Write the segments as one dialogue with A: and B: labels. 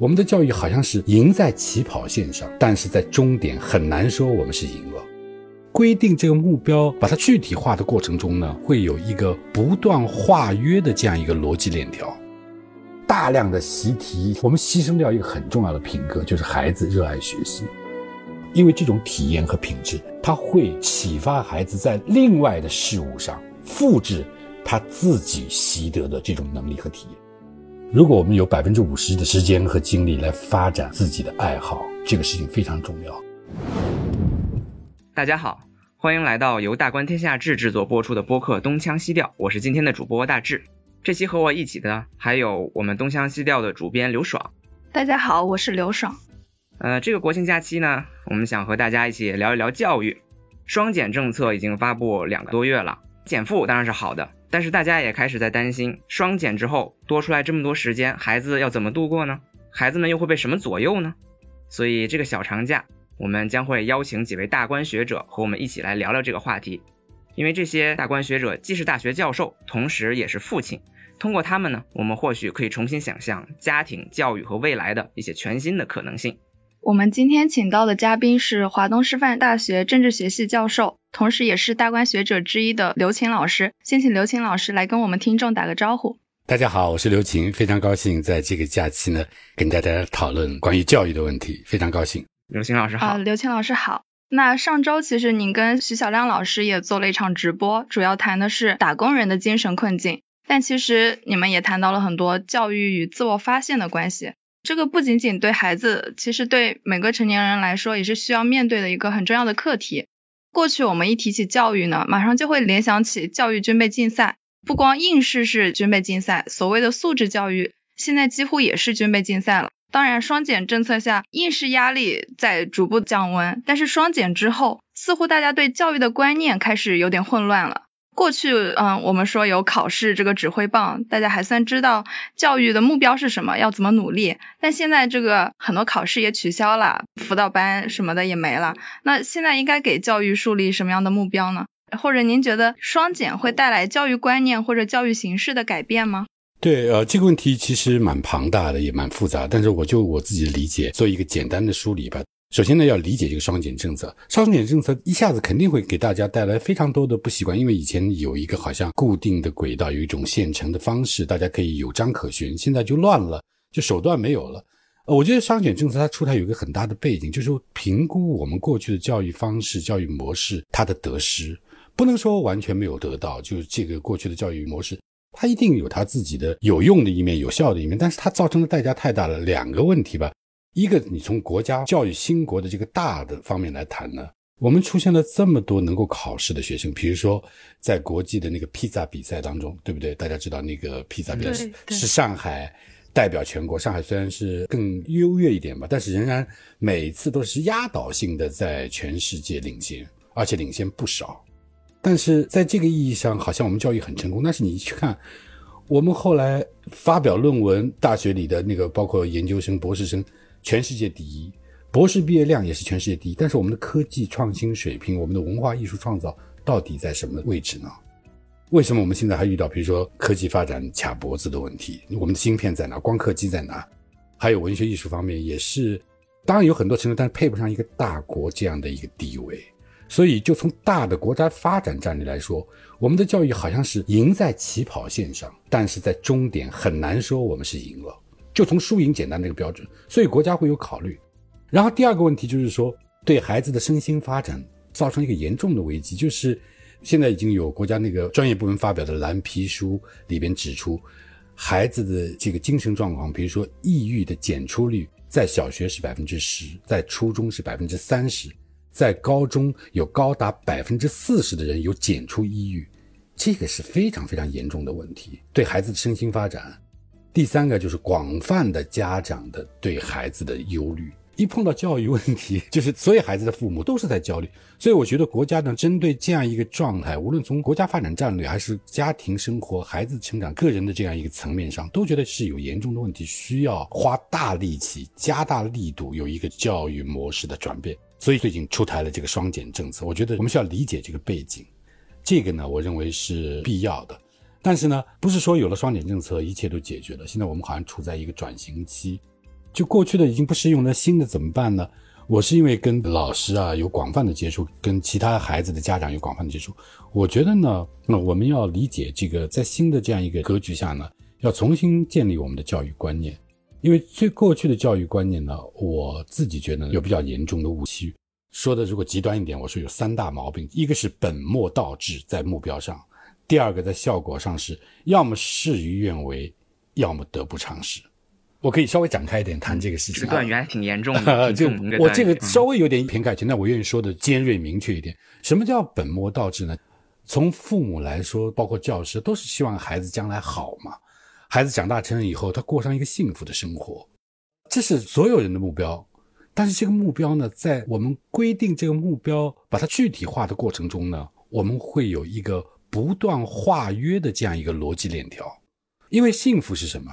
A: 我们的教育好像是赢在起跑线上，但是在终点很难说我们是赢了。规定这个目标，把它具体化的过程中呢，会有一个不断化约的这样一个逻辑链条。大量的习题，我们牺牲掉一个很重要的品格，就是孩子热爱学习。因为这种体验和品质，它会启发孩子在另外的事物上复制他自己习得的这种能力和体验。如果我们有百分之五十的时间和精力来发展自己的爱好，这个事情非常重要。
B: 大家好，欢迎来到由大观天下志制作播出的播客《东腔西调》，我是今天的主播大志。这期和我一起的还有我们东腔西调的主编刘爽。
C: 大家好，我是刘爽。
B: 呃，这个国庆假期呢，我们想和大家一起聊一聊教育。双减政策已经发布两个多月了，减负当然是好的，但是大家也开始在担心，双减之后多出来这么多时间，孩子要怎么度过呢？孩子们又会被什么左右呢？所以这个小长假，我们将会邀请几位大观学者和我们一起来聊聊这个话题。因为这些大观学者既是大学教授，同时也是父亲。通过他们呢，我们或许可以重新想象家庭教育和未来的一些全新的可能性。
C: 我们今天请到的嘉宾是华东师范大学政治学系教授，同时也是大观学者之一的刘琴老师。先请刘琴老师来跟我们听众打个招呼。
A: 大家好，我是刘琴，非常高兴在这个假期呢跟大家讨论关于教育的问题，非常高兴。
B: 刘琴老师好。
C: 啊，刘琴老师好。那上周其实您跟徐小亮老师也做了一场直播，主要谈的是打工人的精神困境。但其实你们也谈到了很多教育与自我发现的关系。这个不仅仅对孩子，其实对每个成年人来说也是需要面对的一个很重要的课题。过去我们一提起教育呢，马上就会联想起教育军备竞赛，不光应试是军备竞赛，所谓的素质教育现在几乎也是军备竞赛了。当然，双减政策下应试压力在逐步降温，但是双减之后，似乎大家对教育的观念开始有点混乱了。过去，嗯，我们说有考试这个指挥棒，大家还算知道教育的目标是什么，要怎么努力。但现在这个很多考试也取消了，辅导班什么的也没了。那现在应该给教育树立什么样的目标呢？或者您觉得双减会带来教育观念或者教育形式的改变吗？
A: 对，呃，这个问题其实蛮庞大的，也蛮复杂。但是我就我自己的理解，做一个简单的梳理吧。首先呢，要理解这个双减政策。双减政策一下子肯定会给大家带来非常多的不习惯，因为以前有一个好像固定的轨道，有一种现成的方式，大家可以有章可循。现在就乱了，就手段没有了。呃，我觉得双减政策它出台有一个很大的背景，就是评估我们过去的教育方式、教育模式它的得失，不能说完全没有得到。就是这个过去的教育模式，它一定有它自己的有用的一面、有效的一面，但是它造成的代价太大了。两个问题吧。一个，你从国家教育兴国的这个大的方面来谈呢，我们出现了这么多能够考试的学生，比如说在国际的那个披萨比赛当中，对不对？大家知道那个披萨比赛是上海代表全国，上海虽然是更优越一点吧，但是仍然每次都是压倒性的在全世界领先，而且领先不少。但是在这个意义上，好像我们教育很成功，但是你去看，我们后来发表论文，大学里的那个包括研究生、博士生。全世界第一，博士毕业量也是全世界第一。但是我们的科技创新水平，我们的文化艺术创造到底在什么位置呢？为什么我们现在还遇到比如说科技发展卡脖子的问题？我们的芯片在哪？光刻机在哪？还有文学艺术方面也是，当然有很多成就，但是配不上一个大国这样的一个地位。所以就从大的国家发展战略来说，我们的教育好像是赢在起跑线上，但是在终点很难说我们是赢了。就从输赢简单这个标准，所以国家会有考虑。然后第二个问题就是说，对孩子的身心发展造成一个严重的危机，就是现在已经有国家那个专业部门发表的蓝皮书里边指出，孩子的这个精神状况，比如说抑郁的检出率，在小学是百分之十，在初中是百分之三十，在高中有高达百分之四十的人有检出抑郁，这个是非常非常严重的问题，对孩子的身心发展。第三个就是广泛的家长的对孩子的忧虑，一碰到教育问题，就是所有孩子的父母都是在焦虑。所以我觉得国家呢，针对这样一个状态，无论从国家发展战略，还是家庭生活、孩子成长、个人的这样一个层面上，都觉得是有严重的问题，需要花大力气、加大力度，有一个教育模式的转变。所以最近出台了这个双减政策，我觉得我们需要理解这个背景，这个呢，我认为是必要的。但是呢，不是说有了双减政策，一切都解决了。现在我们好像处在一个转型期，就过去的已经不适用，那新的怎么办呢？我是因为跟老师啊有广泛的接触，跟其他孩子的家长有广泛的接触，我觉得呢，那我们要理解这个在新的这样一个格局下呢，要重新建立我们的教育观念，因为最过去的教育观念呢，我自己觉得有比较严重的误区。说的如果极端一点，我说有三大毛病，一个是本末倒置在目标上，第二个在效果上是要么事与愿违，要么得不偿失。我可以稍微展开一点谈这个事情。
B: 断缘挺严重的，
A: 就我这个稍微有点偏感情，但我愿意说的尖锐明确一点。什么叫本末倒置呢？从父母来说，包括教师，都是希望孩子将来好嘛。孩子长大成人以后，他过上一个幸福的生活，这是所有人的目标。但是这个目标呢，在我们规定这个目标，把它具体化的过程中呢，我们会有一个不断化约的这样一个逻辑链条。因为幸福是什么？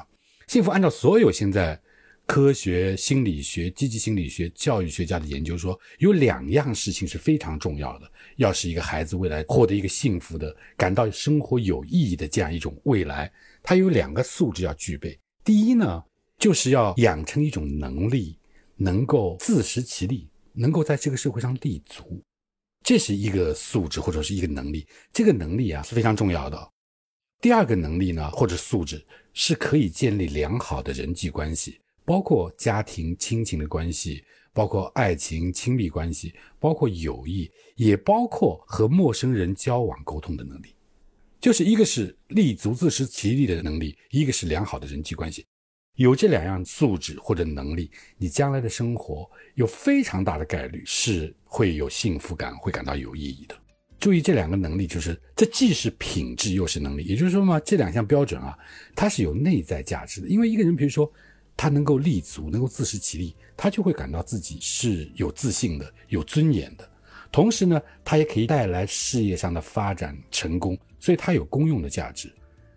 A: 幸福，按照所有现在科学、心理学、积极心理学、教育学家的研究说，有两样事情是非常重要的。要是一个孩子未来获得一个幸福的、感到生活有意义的这样一种未来，他有两个素质要具备。第一呢，就是要养成一种能力，能够自食其力，能够在这个社会上立足，这是一个素质或者是一个能力。这个能力啊是非常重要的。第二个能力呢，或者素质。是可以建立良好的人际关系，包括家庭亲情的关系，包括爱情亲密关系，包括友谊，也包括和陌生人交往沟通的能力。就是一个是立足自食其力的能力，一个是良好的人际关系。有这两样素质或者能力，你将来的生活有非常大的概率是会有幸福感，会感到有意义的。注意这两个能力，就是这既是品质又是能力。也就是说嘛，这两项标准啊，它是有内在价值的。因为一个人，比如说他能够立足，能够自食其力，他就会感到自己是有自信的、有尊严的。同时呢，他也可以带来事业上的发展成功，所以他有公用的价值。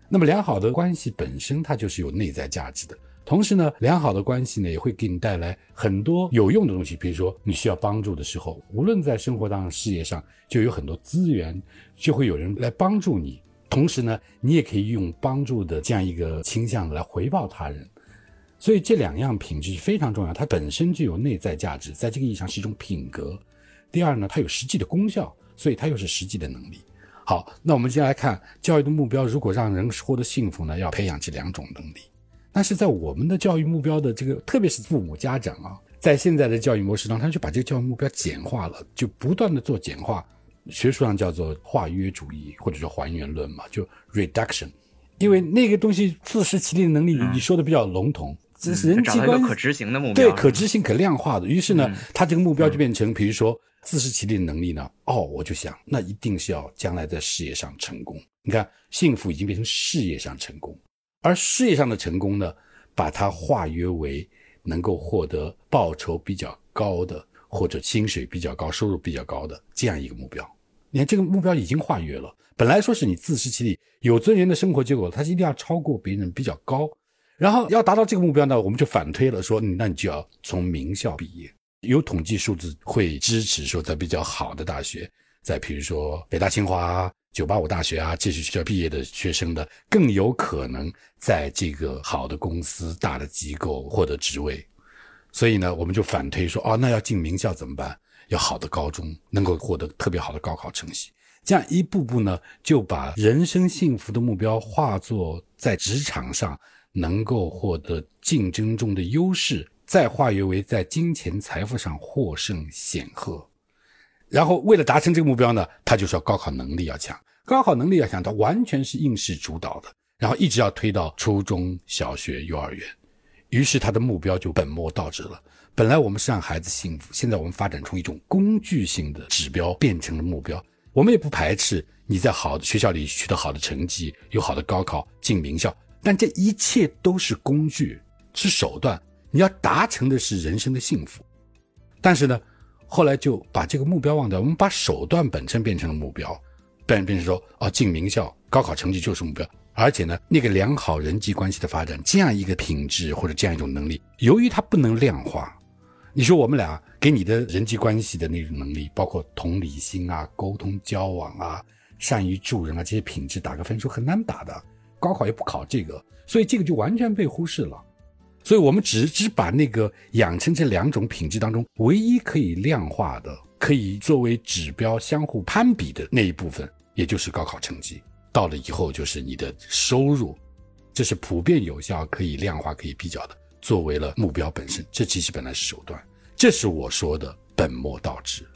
A: 那么良好的关系本身，它就是有内在价值的。同时呢，良好的关系呢，也会给你带来很多有用的东西。比如说，你需要帮助的时候，无论在生活上、事业上，就有很多资源，就会有人来帮助你。同时呢，你也可以用帮助的这样一个倾向来回报他人。所以这两样品质是非常重要，它本身就有内在价值，在这个意义上是一种品格。第二呢，它有实际的功效，所以它又是实际的能力。好，那我们接下来看教育的目标，如果让人获得幸福呢，要培养这两种能力。但是在我们的教育目标的这个，特别是父母家长啊，在现在的教育模式当中，他就把这个教育目标简化了，就不断的做简化，学术上叫做化约主义或者说还原论嘛，就 reduction，因为那个东西自食其力的能力，你说的比较笼统，这是人际关系
B: 可执行的目标，
A: 对，可执行可量化的。于是呢，他这个目标就变成，比如说自食其力的能力呢，哦，我就想，那一定是要将来在事业上成功。你看，幸福已经变成事业上成功。而事业上的成功呢，把它化约为能够获得报酬比较高的，或者薪水比较高、收入比较高的这样一个目标。你看，这个目标已经化约了。本来说是你自食其力、有尊严的生活，结果它一定要超过别人比较高。然后要达到这个目标呢，我们就反推了，说那你就要从名校毕业。有统计数字会支持说，在比较好的大学，在比如说北大、清华。九八五大学啊，这些学校毕业的学生的更有可能在这个好的公司、大的机构获得职位。所以呢，我们就反推说，哦，那要进名校怎么办？要好的高中，能够获得特别好的高考成绩。这样一步步呢，就把人生幸福的目标化作在职场上能够获得竞争中的优势，再化约为在金钱财富上获胜显赫。然后为了达成这个目标呢，他就说高考能力要强，高考能力要强，他完全是应试主导的，然后一直要推到初中小学、幼儿园，于是他的目标就本末倒置了。本来我们是让孩子幸福，现在我们发展出一种工具性的指标，变成了目标。我们也不排斥你在好的学校里取得好的成绩，有好的高考进名校，但这一切都是工具，是手段。你要达成的是人生的幸福，但是呢？后来就把这个目标忘掉，我们把手段本身变成了目标，变变成说啊进名校、高考成绩就是目标，而且呢那个良好人际关系的发展这样一个品质或者这样一种能力，由于它不能量化，你说我们俩给你的人际关系的那种能力，包括同理心啊、沟通交往啊、善于助人啊这些品质打个分数很难打的，高考也不考这个，所以这个就完全被忽视了。所以我们只只把那个养成这两种品质当中唯一可以量化的、可以作为指标相互攀比的那一部分，也就是高考成绩。到了以后就是你的收入，这是普遍有效、可以量化、可以比较的，作为了目标本身。这其实本来是手段，这是我说的本末倒置。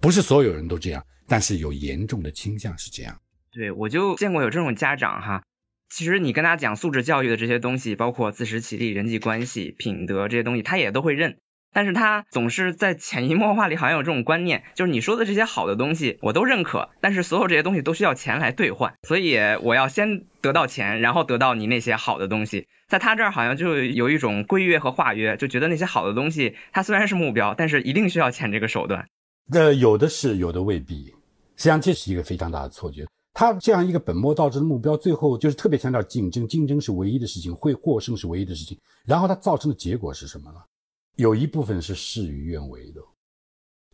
A: 不是所有人都这样，但是有严重的倾向是这样。
B: 对，我就见过有这种家长哈。其实你跟他讲素质教育的这些东西，包括自食其力、人际关系、品德这些东西，他也都会认。但是他总是在潜移默化里好像有这种观念，就是你说的这些好的东西我都认可，但是所有这些东西都需要钱来兑换，所以我要先得到钱，然后得到你那些好的东西。在他这儿好像就有一种规约和化约，就觉得那些好的东西，它虽然是目标，但是一定需要钱这个手段。
A: 那，有的是，有的未必。实际上这是一个非常大的错觉。他这样一个本末倒置的目标，最后就是特别强调竞争，竞争是唯一的事情，会获胜是唯一的事情。然后它造成的结果是什么呢？有一部分是事与愿违的，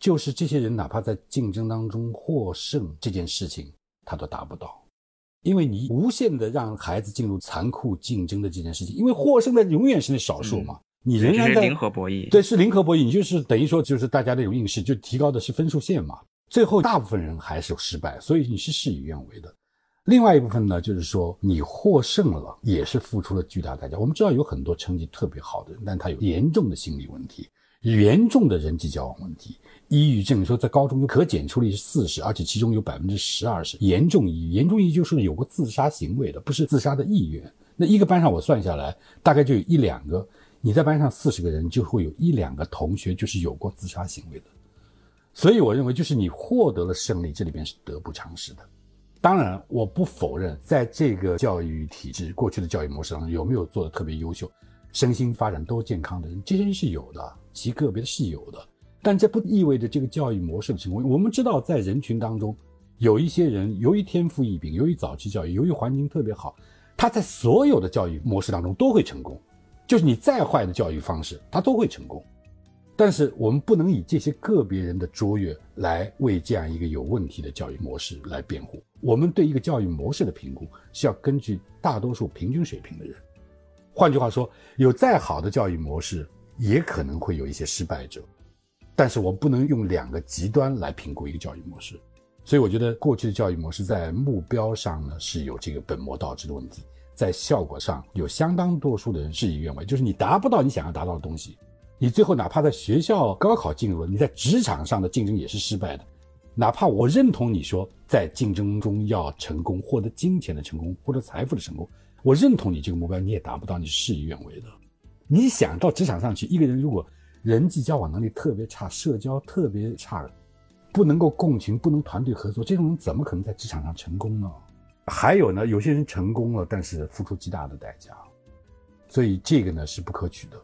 A: 就是这些人哪怕在竞争当中获胜这件事情，他都达不到，因为你无限的让孩子进入残酷竞争的这件事情，因为获胜的永远是那少数嘛。你仍然
B: 在零和博弈，
A: 对，是零和博弈。你就是等于说，就是大家那种应试，就提高的是分数线嘛。最后大部分人还是失败，所以你是事与愿违的。另外一部分呢，就是说你获胜了，也是付出了巨大代价。我们知道有很多成绩特别好的人，但他有严重的心理问题，严重的人际交往问题，抑郁症。说在高中有可检出率是四十，而且其中有百分之十二是严重抑郁。严重抑郁就是有过自杀行为的，不是自杀的意愿。那一个班上我算下来，大概就有一两个。你在班上四十个人，就会有一两个同学就是有过自杀行为的，所以我认为就是你获得了胜利，这里边是得不偿失的。当然，我不否认在这个教育体制过去的教育模式当中有没有做的特别优秀、身心发展都健康的人，这些人是有的，极个别的是有的。但这不意味着这个教育模式的成功。我们知道，在人群当中，有一些人由于天赋异禀，由于早期教育，由于环境特别好，他在所有的教育模式当中都会成功。就是你再坏的教育方式，他都会成功。但是我们不能以这些个别人的卓越来为这样一个有问题的教育模式来辩护。我们对一个教育模式的评估是要根据大多数平均水平的人。换句话说，有再好的教育模式，也可能会有一些失败者。但是我不能用两个极端来评估一个教育模式。所以我觉得过去的教育模式在目标上呢是有这个本末倒置的问题。在效果上有相当多数的人事与愿违，就是你达不到你想要达到的东西，你最后哪怕在学校高考进入了，你在职场上的竞争也是失败的。哪怕我认同你说在竞争中要成功，获得金钱的成功，获得财富的成功，我认同你这个目标，你也达不到，你是事与愿违的。你想到职场上去，一个人如果人际交往能力特别差，社交特别差，不能够共情，不能团队合作，这种人怎么可能在职场上成功呢？还有呢，有些人成功了，但是付出极大的代价，所以这个呢是不可取的。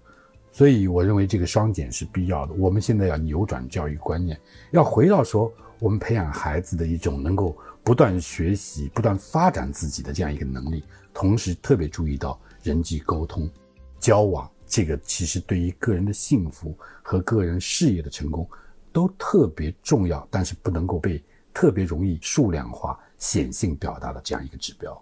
A: 所以我认为这个双减是必要的。我们现在要扭转教育观念，要回到说我们培养孩子的一种能够不断学习、不断发展自己的这样一个能力，同时特别注意到人际沟通、交往，这个其实对于个人的幸福和个人事业的成功都特别重要，但是不能够被特别容易数量化。显性表达的这样一个指标，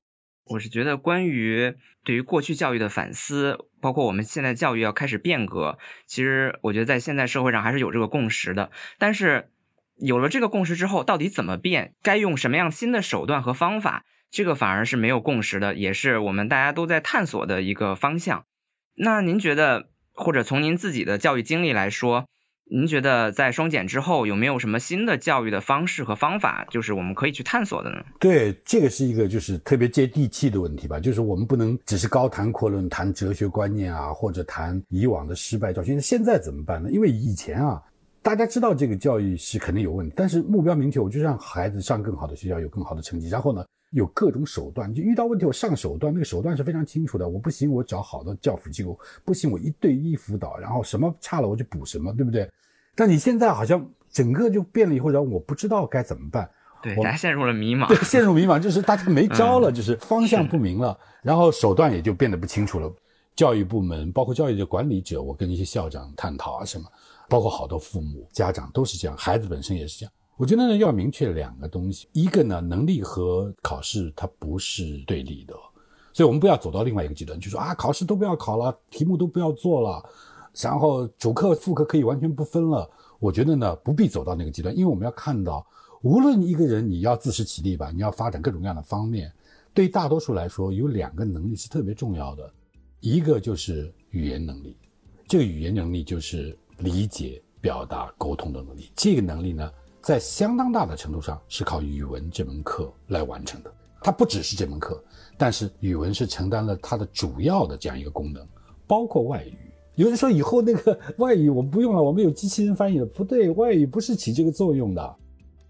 B: 我是觉得关于对于过去教育的反思，包括我们现在教育要开始变革，其实我觉得在现在社会上还是有这个共识的。但是有了这个共识之后，到底怎么变，该用什么样新的手段和方法，这个反而是没有共识的，也是我们大家都在探索的一个方向。那您觉得，或者从您自己的教育经历来说？您觉得在双减之后有没有什么新的教育的方式和方法，就是我们可以去探索的呢？
A: 对，这个是一个就是特别接地气的问题吧，就是我们不能只是高谈阔论，谈哲学观念啊，或者谈以往的失败教训。现在怎么办呢？因为以前啊，大家知道这个教育是肯定有问题，但是目标明确，我就让孩子上更好的学校，有更好的成绩，然后呢，有各种手段，就遇到问题我上手段，那个手段是非常清楚的。我不行，我找好的教辅机构；不行，我一对一辅导，然后什么差了我就补什么，对不对？但你现在好像整个就变了以后，然后我不知道该怎么办，
B: 对，大家陷入了迷茫，
A: 对，陷入迷茫，就是大家没招了，就是方向不明了，然后手段也就变得不清楚了。教育部门，包括教育的管理者，我跟一些校长探讨啊什么，包括好多父母、家长都是这样，孩子本身也是这样。我觉得呢，要明确两个东西，一个呢，能力和考试它不是对立的。所以我们不要走到另外一个极端，就说啊，考试都不要考了，题目都不要做了，然后主课副课可以完全不分了。我觉得呢，不必走到那个极端，因为我们要看到，无论一个人你要自食其力吧，你要发展各种各样的方面，对大多数来说，有两个能力是特别重要的，一个就是语言能力，这个语言能力就是理解、表达、沟通的能力。这个能力呢，在相当大的程度上是靠语文这门课来完成的。它不只是这门课，但是语文是承担了它的主要的这样一个功能，包括外语。有人说以后那个外语我们不用了，我们有机器人翻译了。不对，外语不是起这个作用的，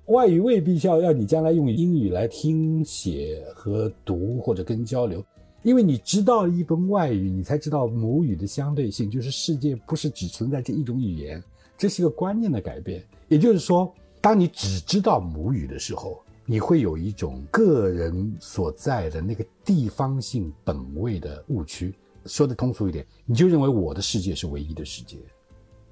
A: 外语未必需要要你将来用英语来听写和读或者跟交流，因为你知道一门外语，你才知道母语的相对性，就是世界不是只存在这一种语言，这是一个观念的改变。也就是说，当你只知道母语的时候。你会有一种个人所在的那个地方性本位的误区。说的通俗一点，你就认为我的世界是唯一的世界。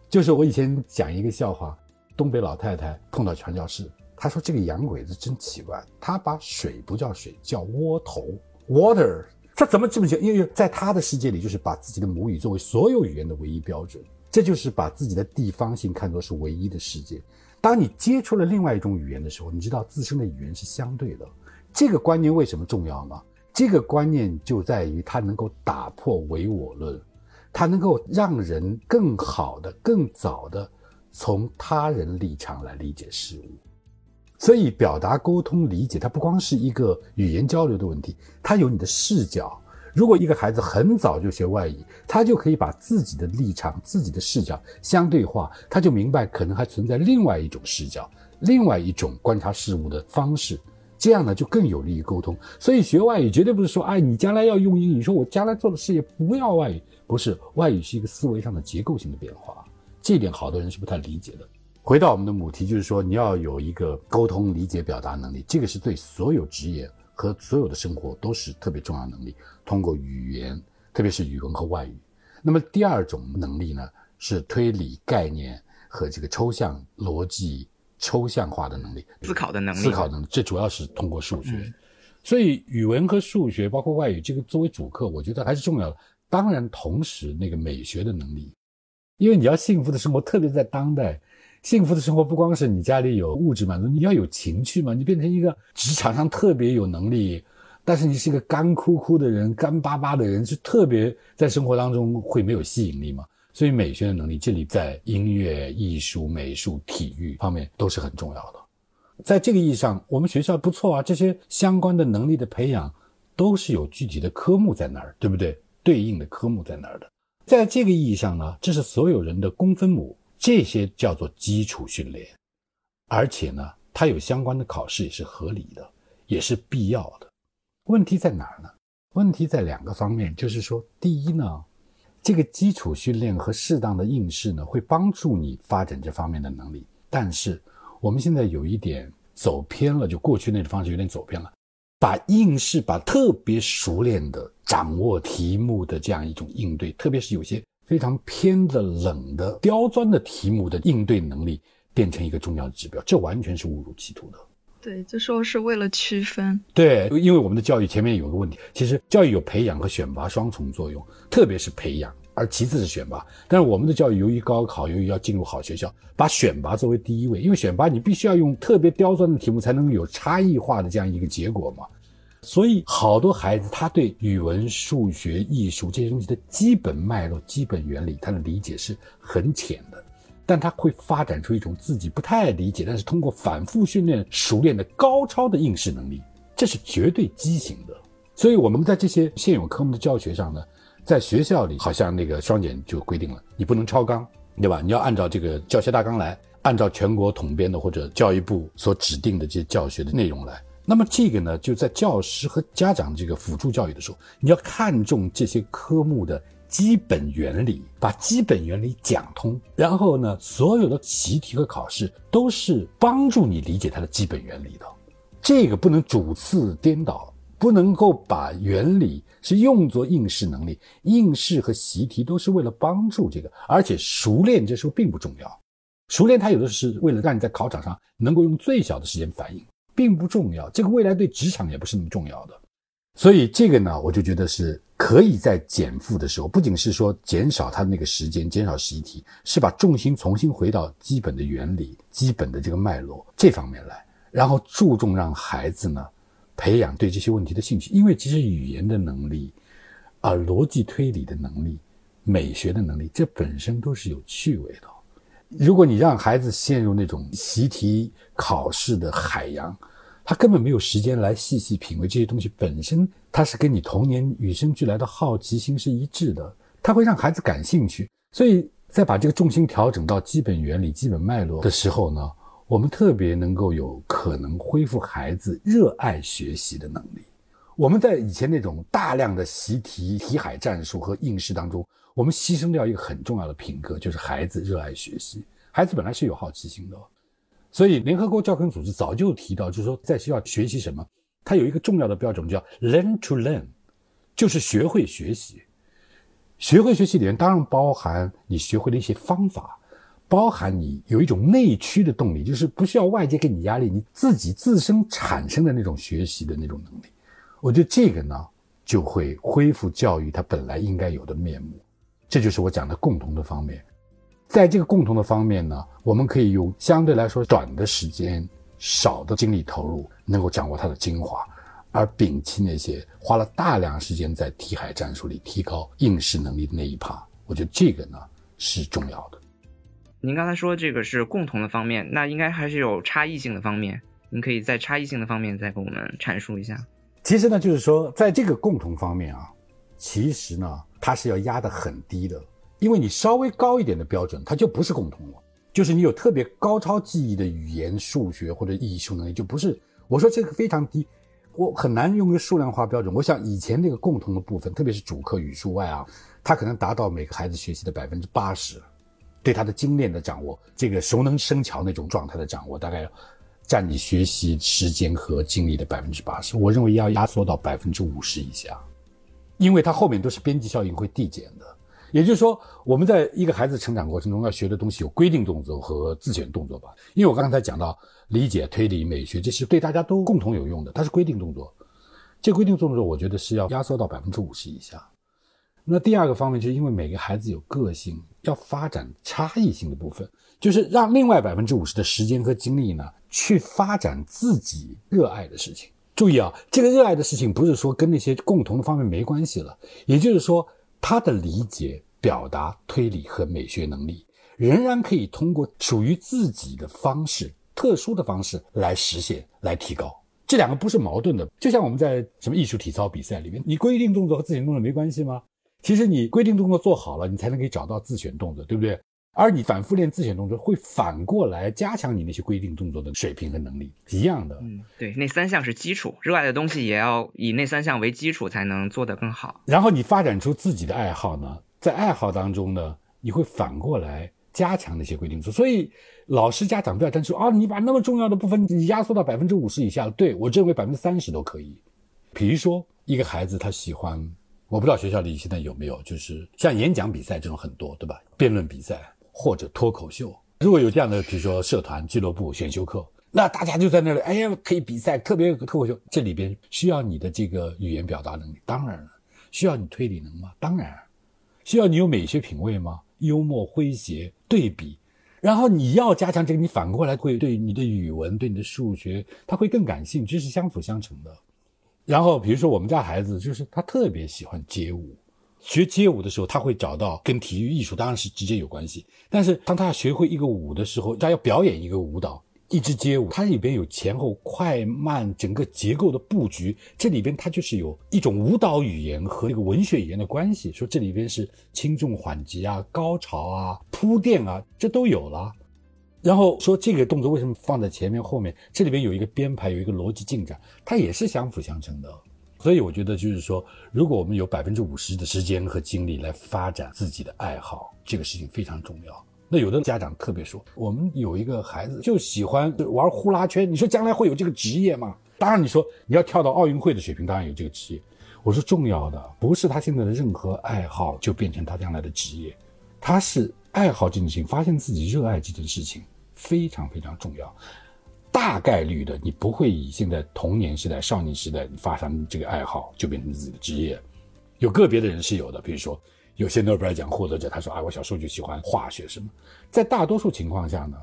A: 就是我以前讲一个笑话，东北老太太碰到传教士，她说这个洋鬼子真奇怪，他把水不叫水，叫窝头 （water）。他怎么这么讲？因为在他的世界里，就是把自己的母语作为所有语言的唯一标准，这就是把自己的地方性看作是唯一的世界。当你接触了另外一种语言的时候，你知道自身的语言是相对的。这个观念为什么重要呢？这个观念就在于它能够打破唯我论，它能够让人更好的、更早的从他人立场来理解事物。所以，表达、沟通、理解，它不光是一个语言交流的问题，它有你的视角。如果一个孩子很早就学外语，他就可以把自己的立场、自己的视角相对化，他就明白可能还存在另外一种视角、另外一种观察事物的方式，这样呢就更有利于沟通。所以学外语绝对不是说，哎，你将来要用英语，说我将来做的事业不要外语，不是，外语是一个思维上的结构性的变化，这点好多人是不太理解的。回到我们的母题，就是说你要有一个沟通、理解、表达能力，这个是对所有职业。和所有的生活都是特别重要能力。通过语言，特别是语文和外语。那么第二种能力呢，是推理概念和这个抽象逻辑、抽象化的能力，
B: 思考的能力。
A: 思考能力，这主要是通过数学。所以语文和数学，包括外语，这个作为主课，我觉得还是重要的。当然，同时那个美学的能力，因为你要幸福的生活，特别在当代。幸福的生活不光是你家里有物质满足，你要有情趣嘛。你变成一个职场上特别有能力，但是你是一个干枯枯的人、干巴巴的人，是特别在生活当中会没有吸引力嘛。所以美学的能力，这里在音乐、艺术、美术、体育方面都是很重要的。在这个意义上，我们学校不错啊，这些相关的能力的培养都是有具体的科目在那儿，对不对？对应的科目在那儿的。在这个意义上呢，这是所有人的公分母。这些叫做基础训练，而且呢，它有相关的考试也是合理的，也是必要的。问题在哪儿呢？问题在两个方面，就是说，第一呢，这个基础训练和适当的应试呢，会帮助你发展这方面的能力。但是我们现在有一点走偏了，就过去那种方式有点走偏了，把应试，把特别熟练的掌握题目的这样一种应对，特别是有些。非常偏的、冷的、刁钻的题目的应对能力，变成一个重要的指标，这完全是误入歧途的。
C: 对，就说是为了区分。
A: 对，因为我们的教育前面有个问题，其实教育有培养和选拔双重作用，特别是培养，而其次是选拔。但是我们的教育由于高考，由于要进入好学校，把选拔作为第一位，因为选拔你必须要用特别刁钻的题目，才能有差异化的这样一个结果嘛。所以，好多孩子他对语文、数学、艺术这些东西的基本脉络、基本原理，他的理解是很浅的，但他会发展出一种自己不太理解，但是通过反复训练熟练的高超的应试能力，这是绝对畸形的。所以，我们在这些现有科目的教学上呢，在学校里，好像那个双减就规定了，你不能超纲，对吧？你要按照这个教学大纲来，按照全国统编的或者教育部所指定的这些教学的内容来。那么这个呢，就在教师和家长这个辅助教育的时候，你要看重这些科目的基本原理，把基本原理讲通。然后呢，所有的习题和考试都是帮助你理解它的基本原理的。这个不能主次颠倒，不能够把原理是用作应试能力，应试和习题都是为了帮助这个，而且熟练这时候并不重要。熟练它有的是为了让你在考场上能够用最小的时间反应。并不重要，这个未来对职场也不是那么重要的，所以这个呢，我就觉得是可以在减负的时候，不仅是说减少他的那个时间，减少习题，是把重心重新回到基本的原理、基本的这个脉络这方面来，然后注重让孩子呢培养对这些问题的兴趣，因为其实语言的能力，啊，逻辑推理的能力。美学的能力，这本身都是有趣味的。如果你让孩子陷入那种习题考试的海洋，他根本没有时间来细细品味这些东西。本身它是跟你童年与生俱来的好奇心是一致的，它会让孩子感兴趣。所以在把这个重心调整到基本原理、基本脉络的时候呢，我们特别能够有可能恢复孩子热爱学习的能力。我们在以前那种大量的习题、题海战术和应试当中。我们牺牲掉一个很重要的品格，就是孩子热爱学习。孩子本来是有好奇心的，所以联合国教科文组织早就提到，就是说在学校学习什么，它有一个重要的标准叫 learn to learn，就是学会学习。学会学习里面当然包含你学会的一些方法，包含你有一种内驱的动力，就是不需要外界给你压力，你自己自身产生的那种学习的那种能力。我觉得这个呢，就会恢复教育它本来应该有的面目。这就是我讲的共同的方面，在这个共同的方面呢，我们可以用相对来说短的时间、少的精力投入，能够掌握它的精华，而摒弃那些花了大量时间在题海战术里提高应试能力的那一趴。我觉得这个呢是重要的。
B: 您刚才说这个是共同的方面，那应该还是有差异性的方面。您可以在差异性的方面再给我们阐述一下。
A: 其实呢，就是说在这个共同方面啊，其实呢。它是要压得很低的，因为你稍微高一点的标准，它就不是共同了。就是你有特别高超记忆的语言、数学或者艺术能力，就不是。我说这个非常低，我很难用个数量化标准。我想以前那个共同的部分，特别是主课语数外啊，它可能达到每个孩子学习的百分之八十，对他的精炼的掌握，这个熟能生巧那种状态的掌握，大概占你学习时间和精力的百分之八十。我认为要压缩到百分之五十以下。因为它后面都是边际效应会递减的，也就是说，我们在一个孩子成长过程中要学的东西有规定动作和自选动作吧。因为我刚才讲到理解、推理、美学，这是对大家都共同有用的，它是规定动作。这规定动作，我觉得是要压缩到百分之五十以下。那第二个方面，就是因为每个孩子有个性，要发展差异性的部分，就是让另外百分之五十的时间和精力呢，去发展自己热爱的事情。注意啊，这个热爱的事情不是说跟那些共同的方面没关系了，也就是说，他的理解、表达、推理和美学能力仍然可以通过属于自己的方式、特殊的方式来实现、来提高。这两个不是矛盾的，就像我们在什么艺术体操比赛里面，你规定动作和自选动作没关系吗？其实你规定动作做好了，你才能给找到自选动作，对不对？而你反复练自选动作，会反过来加强你那些规定动作的水平和能力，一样的。
B: 嗯，对，那三项是基础，热爱的东西也要以那三项为基础，才能做得更好。
A: 然后你发展出自己的爱好呢，在爱好当中呢，你会反过来加强那些规定动作。所以老师、家长不要单说啊，你把那么重要的部分你压缩到百分之五十以下，对我认为百分之三十都可以。比如说一个孩子他喜欢，我不知道学校里现在有没有，就是像演讲比赛这种很多，对吧？辩论比赛。或者脱口秀，如果有这样的，比如说社团、俱乐部、选修课，那大家就在那里，哎呀，可以比赛，特别有脱口秀，这里边需要你的这个语言表达能力，当然了，需要你推理能吗？当然，需要你有美学品味吗？幽默诙谐对比，然后你要加强这个，你反过来会对你的语文、对你的数学，他会更感兴趣，这是相辅相成的。然后比如说我们家孩子，就是他特别喜欢街舞。学街舞的时候，他会找到跟体育艺术当然是直接有关系。但是当他要学会一个舞的时候，他要表演一个舞蹈，一支街舞，它里边有前后快慢整个结构的布局，这里边它就是有一种舞蹈语言和这个文学语言的关系。说这里边是轻重缓急啊、高潮啊、铺垫啊，这都有了。然后说这个动作为什么放在前面后面？这里边有一个编排，有一个逻辑进展，它也是相辅相成的。所以我觉得就是说，如果我们有百分之五十的时间和精力来发展自己的爱好，这个事情非常重要。那有的家长特别说，我们有一个孩子就喜欢玩呼啦圈，你说将来会有这个职业吗？当然，你说你要跳到奥运会的水平，当然有这个职业。我说重要的不是他现在的任何爱好就变成他将来的职业，他是爱好这件事情，发现自己热爱这件事情非常非常重要。大概率的，你不会以现在童年时代、少年时代发生这个爱好就变成自己的职业。有个别的人是有的，比如说有些诺贝尔奖获得者，他说啊，我小时候就喜欢化学什么。在大多数情况下呢，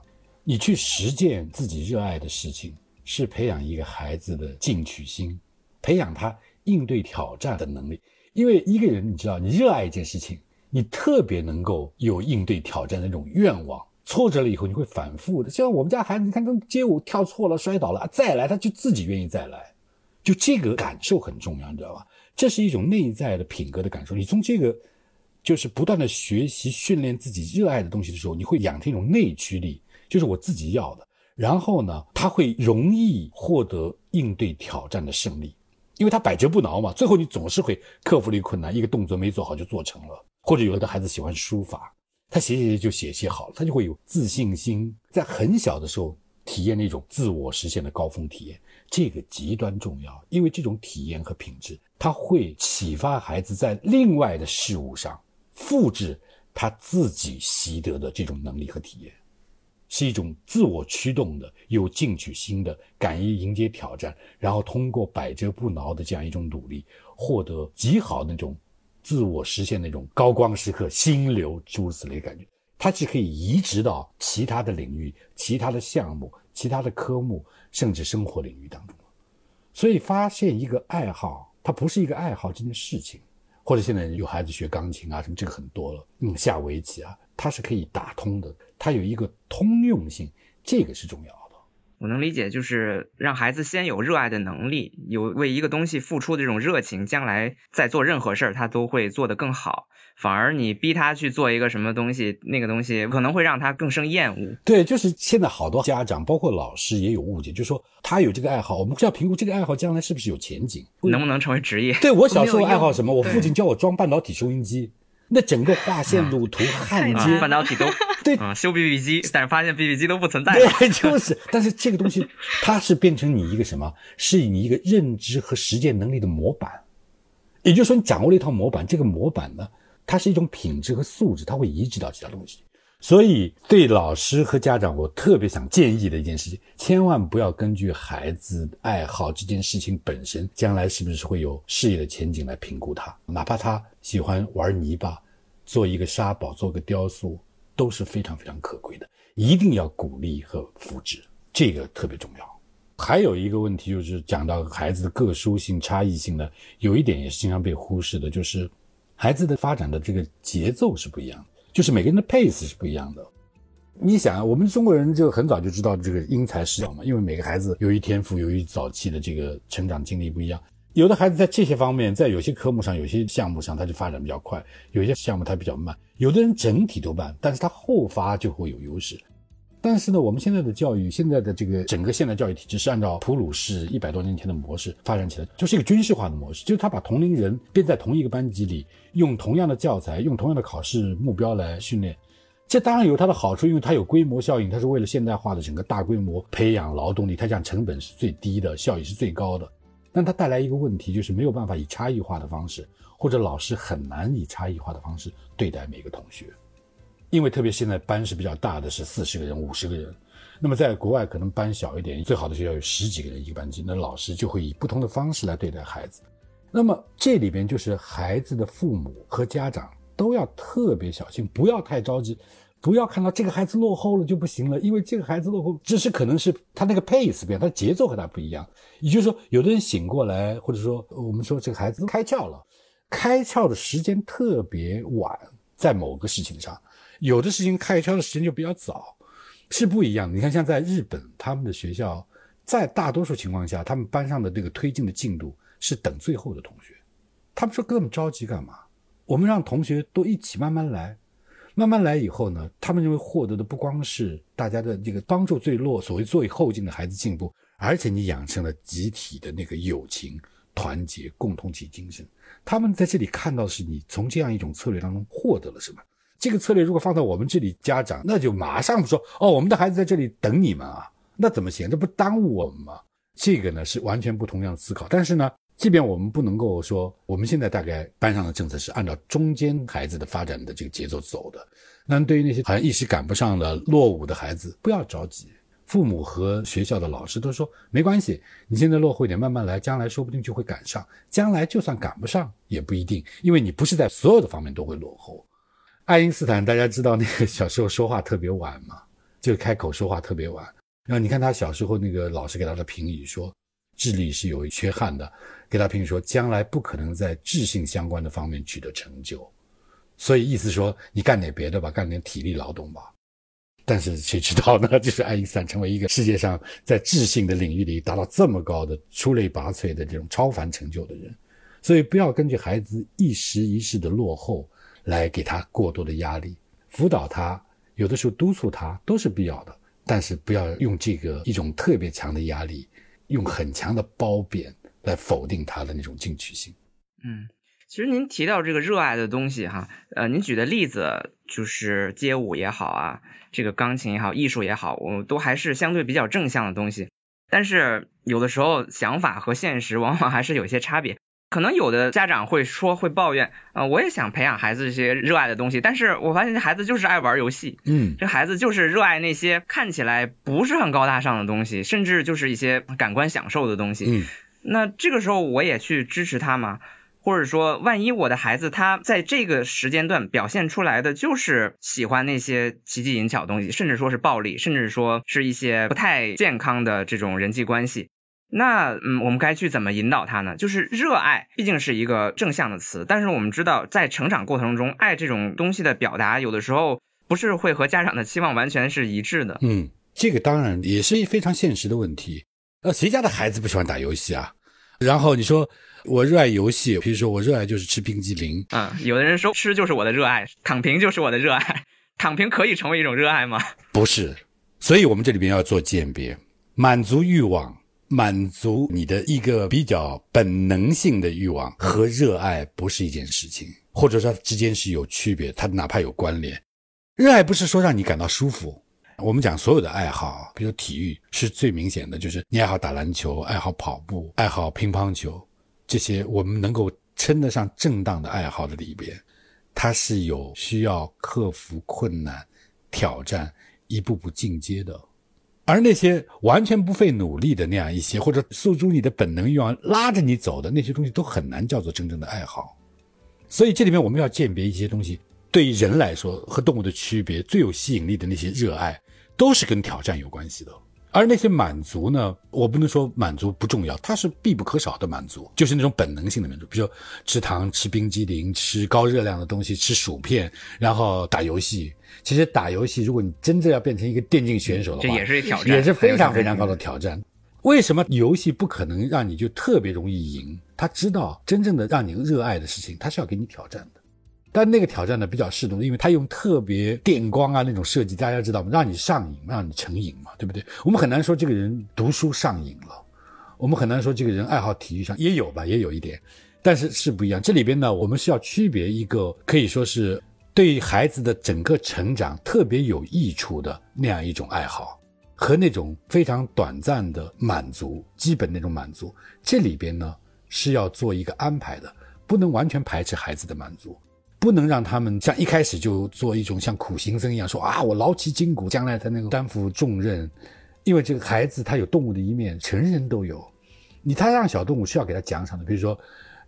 A: 你去实践自己热爱的事情，是培养一个孩子的进取心，培养他应对挑战的能力。因为一个人，你知道，你热爱一件事情，你特别能够有应对挑战的那种愿望。挫折了以后，你会反复的。像我们家孩子，你看他街舞跳错了，摔倒了，再来他就自己愿意再来。就这个感受很重要，你知道吧？这是一种内在的品格的感受。你从这个就是不断的学习训练自己热爱的东西的时候，你会养成一种内驱力，就是我自己要的。然后呢，他会容易获得应对挑战的胜利。因为他百折不挠嘛，最后你总是会克服了一个困难，一个动作没做好就做成了。或者有的孩子喜欢书法，他写写写就写写好了，他就会有自信心，在很小的时候体验那种自我实现的高峰体验，这个极端重要，因为这种体验和品质，它会启发孩子在另外的事物上复制他自己习得的这种能力和体验。是一种自我驱动的、有进取心的、敢于迎接挑战，然后通过百折不挠的这样一种努力，获得极好那种自我实现那种高光时刻、心流诸如此类感觉。它是可以移植到其他的领域、其他的项目、其他的科目，甚至生活领域当中。所以，发现一个爱好，它不是一个爱好这件事情，或者现在有孩子学钢琴啊什么，这个很多了，嗯，下围棋啊。它是可以打通的，它有一个通用性，这个是重要。
B: 我能理解，就是让孩子先有热爱的能力，有为一个东西付出的这种热情，将来在做任何事儿，他都会做得更好。反而你逼他去做一个什么东西，那个东西可能会让他更生厌恶。
A: 对，就是现在好多家长，包括老师也有误解，就是说他有这个爱好，我们是要评估这个爱好将来是不是有前景，
B: 能不能成为职业。
A: 对我小时候爱好什么，我父亲教我装半导体收音机。那整个画线路图、焊接、
B: 半导体都
A: 对
B: 啊，修 BB 机，但是发现 BB 机都不存在。
A: 对，就是，但是这个东西它是变成你一个什么？是你一个认知和实践能力的模板。也就是说，你掌握了一套模板，这个模板呢，它是一种品质和素质，它会移植到其他东西。所以，对老师和家长，我特别想建议的一件事情，千万不要根据孩子爱好这件事情本身将来是不是会有事业的前景来评估他，哪怕他喜欢玩泥巴。做一个沙堡，做个雕塑，都是非常非常可贵的。一定要鼓励和扶持，这个特别重要。还有一个问题就是讲到孩子的个殊性、差异性呢，有一点也是经常被忽视的，就是孩子的发展的这个节奏是不一样的，就是每个人的 pace 是不一样的。你想啊，我们中国人就很早就知道这个因材施教嘛，因为每个孩子由于天赋，由于早期的这个成长经历不一样。有的孩子在这些方面，在有些科目上、有些项目上，他就发展比较快；有些项目他比较慢。有的人整体都慢，但是他后发就会有优势。但是呢，我们现在的教育，现在的这个整个现代教育体制是按照普鲁士一百多年前的模式发展起来，就是一个军事化的模式，就是他把同龄人编在同一个班级里，用同样的教材、用同样的考试目标来训练。这当然有它的好处，因为它有规模效应，它是为了现代化的整个大规模培养劳动力，它这样成本是最低的，效益是最高的。但它带来一个问题，就是没有办法以差异化的方式，或者老师很难以差异化的方式对待每个同学，因为特别现在班是比较大的，是四十个人、五十个人，那么在国外可能班小一点，最好的学校有十几个人一个班级，那老师就会以不同的方式来对待孩子。那么这里边就是孩子的父母和家长都要特别小心，不要太着急。不要看到这个孩子落后了就不行了，因为这个孩子落后，只是可能是他那个 pace 变，他节奏和他不一样。也就是说，有的人醒过来，或者说我们说这个孩子开窍了，开窍的时间特别晚，在某个事情上，有的事情开窍的时间就比较早，是不一样的。你看，像在日本，他们的学校在大多数情况下，他们班上的这个推进的进度是等最后的同学。他们说这么着急干嘛？我们让同学都一起慢慢来。慢慢来以后呢，他们认为获得的不光是大家的这个帮助最弱，所谓最后进的孩子进步，而且你养成了集体的那个友情、团结、共同体精神。他们在这里看到的是你从这样一种策略当中获得了什么。这个策略如果放到我们这里，家长那就马上说：“哦，我们的孩子在这里等你们啊，那怎么行？这不耽误我们吗？”这个呢是完全不同样的思考。但是呢。即便我们不能够说，我们现在大概班上的政策是按照中间孩子的发展的这个节奏走的，那对于那些好像一时赶不上的落伍的孩子，不要着急，父母和学校的老师都说没关系，你现在落后一点，慢慢来，将来说不定就会赶上。将来就算赶不上也不一定，因为你不是在所有的方面都会落后。爱因斯坦大家知道那个小时候说话特别晚嘛，就开口说话特别晚。然后你看他小时候那个老师给他的评语说，智力是有缺憾的，给他评语说将来不可能在智性相关的方面取得成就。所以意思说你干点别的吧，干点体力劳动吧。但是谁知道呢？就是爱因斯坦成为一个世界上在智性的领域里达到这么高的出类拔萃的这种超凡成就的人。所以不要根据孩子一时一时的落后来给他过多的压力，辅导他，有的时候督促他都是必要的。但是不要用这个一种特别强的压力，用很强的褒贬来否定他的那种进取性。
B: 嗯。其实您提到这个热爱的东西哈，呃，您举的例子就是街舞也好啊，这个钢琴也好，艺术也好，我都还是相对比较正向的东西。但是有的时候想法和现实往往还是有些差别。可能有的家长会说会抱怨，呃，我也想培养孩子这些热爱的东西，但是我发现这孩子就是爱玩游戏，
A: 嗯，
B: 这孩子就是热爱那些看起来不是很高大上的东西，甚至就是一些感官享受的东西。
A: 嗯，
B: 那这个时候我也去支持他嘛？或者说，万一我的孩子他在这个时间段表现出来的就是喜欢那些奇技淫巧的东西，甚至说是暴力，甚至说是一些不太健康的这种人际关系，那嗯，我们该去怎么引导他呢？就是热爱毕竟是一个正向的词，但是我们知道在成长过程中，爱这种东西的表达有的时候不是会和家长的期望完全是一致的。
A: 嗯，这个当然也是非常现实的问题。呃，谁家的孩子不喜欢打游戏啊？然后你说。我热爱游戏，比如说我热爱就是吃冰激凌
B: 啊。有的人说吃就是我的热爱，躺平就是我的热爱。躺平可以成为一种热爱吗？
A: 不是，所以我们这里边要做鉴别，满足欲望，满足你的一个比较本能性的欲望和热爱不是一件事情，或者说之间是有区别，它哪怕有关联。热爱不是说让你感到舒服。我们讲所有的爱好，比如体育是最明显的，就是你爱好打篮球，爱好跑步，爱好乒乓球。这些我们能够称得上正当的爱好的里边，它是有需要克服困难、挑战、一步步进阶的；而那些完全不费努力的那样一些，或者诉诸你的本能欲望拉着你走的那些东西，都很难叫做真正的爱好。所以这里面我们要鉴别一些东西，对于人来说和动物的区别最有吸引力的那些热爱，都是跟挑战有关系的。而那些满足呢？我不能说满足不重要，它是必不可少的满足，就是那种本能性的满足，比如说吃糖、吃冰激凌、吃高热量的东西、吃薯片，然后打游戏。其实打游戏，如果你真正要变成一个电竞选手的话，
B: 这也是挑战，
A: 也是非常非常高的挑战。为什么游戏不可能让你就特别容易赢？他知道真正的让你热爱的事情，他是要给你挑战的。但那个挑战呢比较适度，因为他用特别电光啊那种设计，大家知道吗？让你上瘾，让你成瘾嘛，对不对？我们很难说这个人读书上瘾了，我们很难说这个人爱好体育上也有吧，也有一点，但是是不一样。这里边呢，我们是要区别一个可以说是对孩子的整个成长特别有益处的那样一种爱好，和那种非常短暂的满足，基本那种满足。这里边呢是要做一个安排的，不能完全排斥孩子的满足。不能让他们像一开始就做一种像苦行僧一样说啊，我劳其筋骨，将来才能担负重任。因为这个孩子他有动物的一面，成人都有。你他让小动物是要给他奖赏的，比如说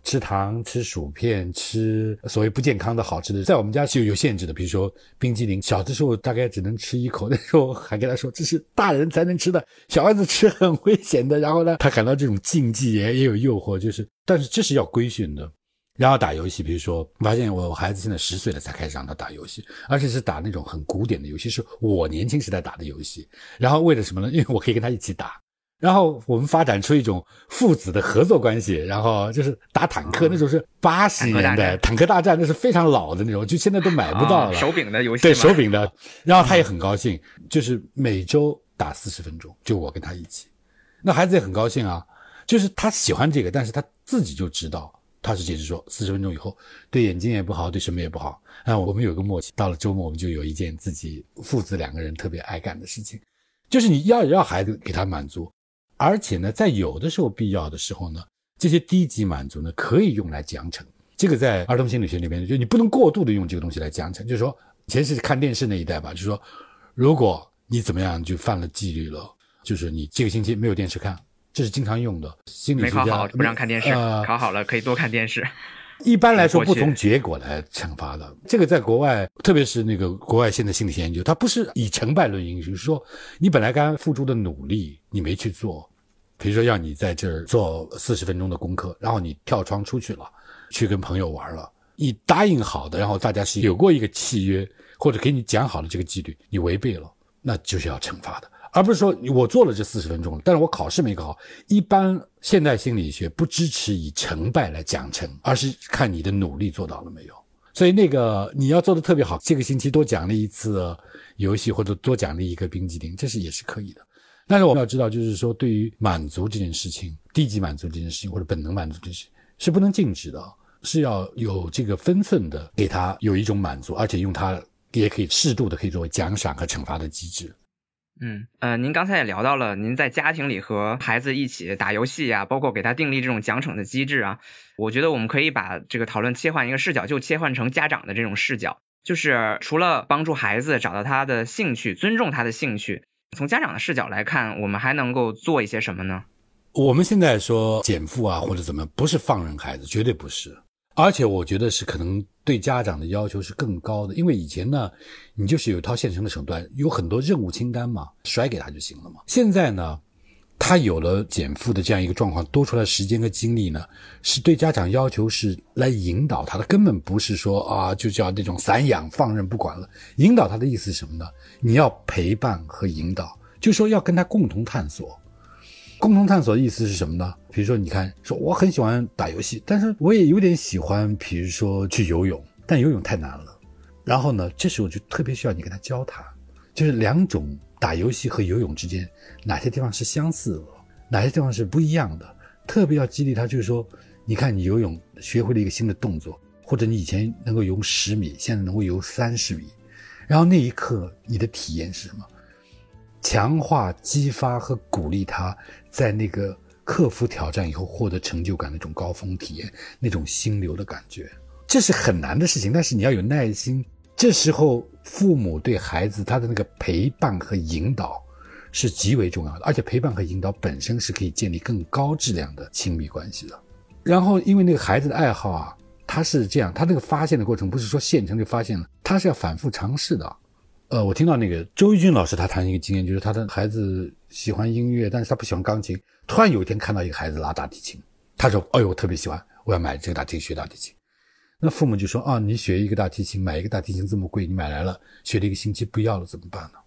A: 吃糖、吃薯片、吃所谓不健康的好吃的，在我们家是有限制的。比如说冰激凌，小的时候大概只能吃一口，那时候还跟他说这是大人才能吃的，小孩子吃很危险的。然后呢，他感到这种禁忌也也有诱惑，就是，但是这是要规训的。然后打游戏，比如说，发现我孩子现在十岁了才开始让他打游戏，而且是打那种很古典的游戏，是我年轻时代打的游戏。然后为了什么呢？因为我可以跟他一起打。然后我们发展出一种父子的合作关系。然后就是打坦克，那时候是八十年代坦克大战，那是非常老的那种，就现在都买不到了。
B: 手柄的游戏。
A: 对手柄的。然后他也很高兴，就是每周打四十分钟，就我跟他一起。那孩子也很高兴啊，就是他喜欢这个，但是他自己就知道。他是解释说，四十分钟以后对眼睛也不好，对什么也不好。那我们有个默契，到了周末我们就有一件自己父子两个人特别爱干的事情，就是你要要孩子给他满足，而且呢，在有的时候必要的时候呢，这些低级满足呢可以用来奖惩。这个在儿童心理学里面，就你不能过度的用这个东西来奖惩。就是说，以前是看电视那一代吧，就是说，如果你怎么样就犯了纪律了，就是你这个星期没有电视看，这是经常用的。心理学
B: 没考好不让看电视，
A: 呃
B: 考好了可以多看电视。
A: 一般来说，不从结果来惩罚的。这个在国外，特别是那个国外现在心理学研究，它不是以成败论英，就是说你本来该付出的努力你没去做，比如说让你在这儿做四十分钟的功课，然后你跳窗出去了，去跟朋友玩了，你答应好的，然后大家是有过一个契约，或者给你讲好了这个纪律，你违背了，那就是要惩罚的。而不是说我做了这四十分钟，但是我考试没考好。一般现代心理学不支持以成败来奖惩，而是看你的努力做到了没有。所以那个你要做的特别好，这个星期多奖励一次游戏，或者多奖励一个冰激凌，这是也是可以的。但是我们要知道，就是说对于满足这件事情，低级满足这件事情，或者本能满足这件事情，是不能禁止的，是要有这个分寸的，给他有一种满足，而且用它也可以适度的可以作为奖赏和惩罚的机制。
B: 嗯，呃，您刚才也聊到了，您在家庭里和孩子一起打游戏啊，包括给他订立这种奖惩的机制啊，我觉得我们可以把这个讨论切换一个视角，就切换成家长的这种视角，就是除了帮助孩子找到他的兴趣，尊重他的兴趣，从家长的视角来看，我们还能够做一些什么呢？
A: 我们现在说减负啊，或者怎么，不是放任孩子，绝对不是。而且我觉得是可能对家长的要求是更高的，因为以前呢，你就是有一套现成的手段，有很多任务清单嘛，甩给他就行了嘛。现在呢，他有了减负的这样一个状况，多出来时间和精力呢，是对家长要求是来引导他的，根本不是说啊就叫那种散养放任不管了。引导他的意思是什么呢？你要陪伴和引导，就说要跟他共同探索。共同探索的意思是什么呢？比如说，你看，说我很喜欢打游戏，但是我也有点喜欢，比如说去游泳，但游泳太难了。然后呢，这时候就特别需要你跟他教他，就是两种打游戏和游泳之间哪些地方是相似的，哪些地方是不一样的。特别要激励他，就是说，你看你游泳学会了一个新的动作，或者你以前能够游十米，现在能够游三十米，然后那一刻你的体验是什么？强化、激发和鼓励他在那个克服挑战以后获得成就感那种高峰体验，那种心流的感觉，这是很难的事情。但是你要有耐心。这时候，父母对孩子他的那个陪伴和引导是极为重要的，而且陪伴和引导本身是可以建立更高质量的亲密关系的。然后，因为那个孩子的爱好啊，他是这样，他那个发现的过程不是说现成就发现了，他是要反复尝试的。呃，我听到那个周一军老师他谈一个经验，就是他的孩子喜欢音乐，但是他不喜欢钢琴。突然有一天看到一个孩子拉大提琴，他说：“哎呦，我特别喜欢，我要买这个大提琴学大提琴。”那父母就说：“啊，你学一个大提琴，买一个大提琴这么贵，你买来了，学了一个星期不要了怎么办呢？”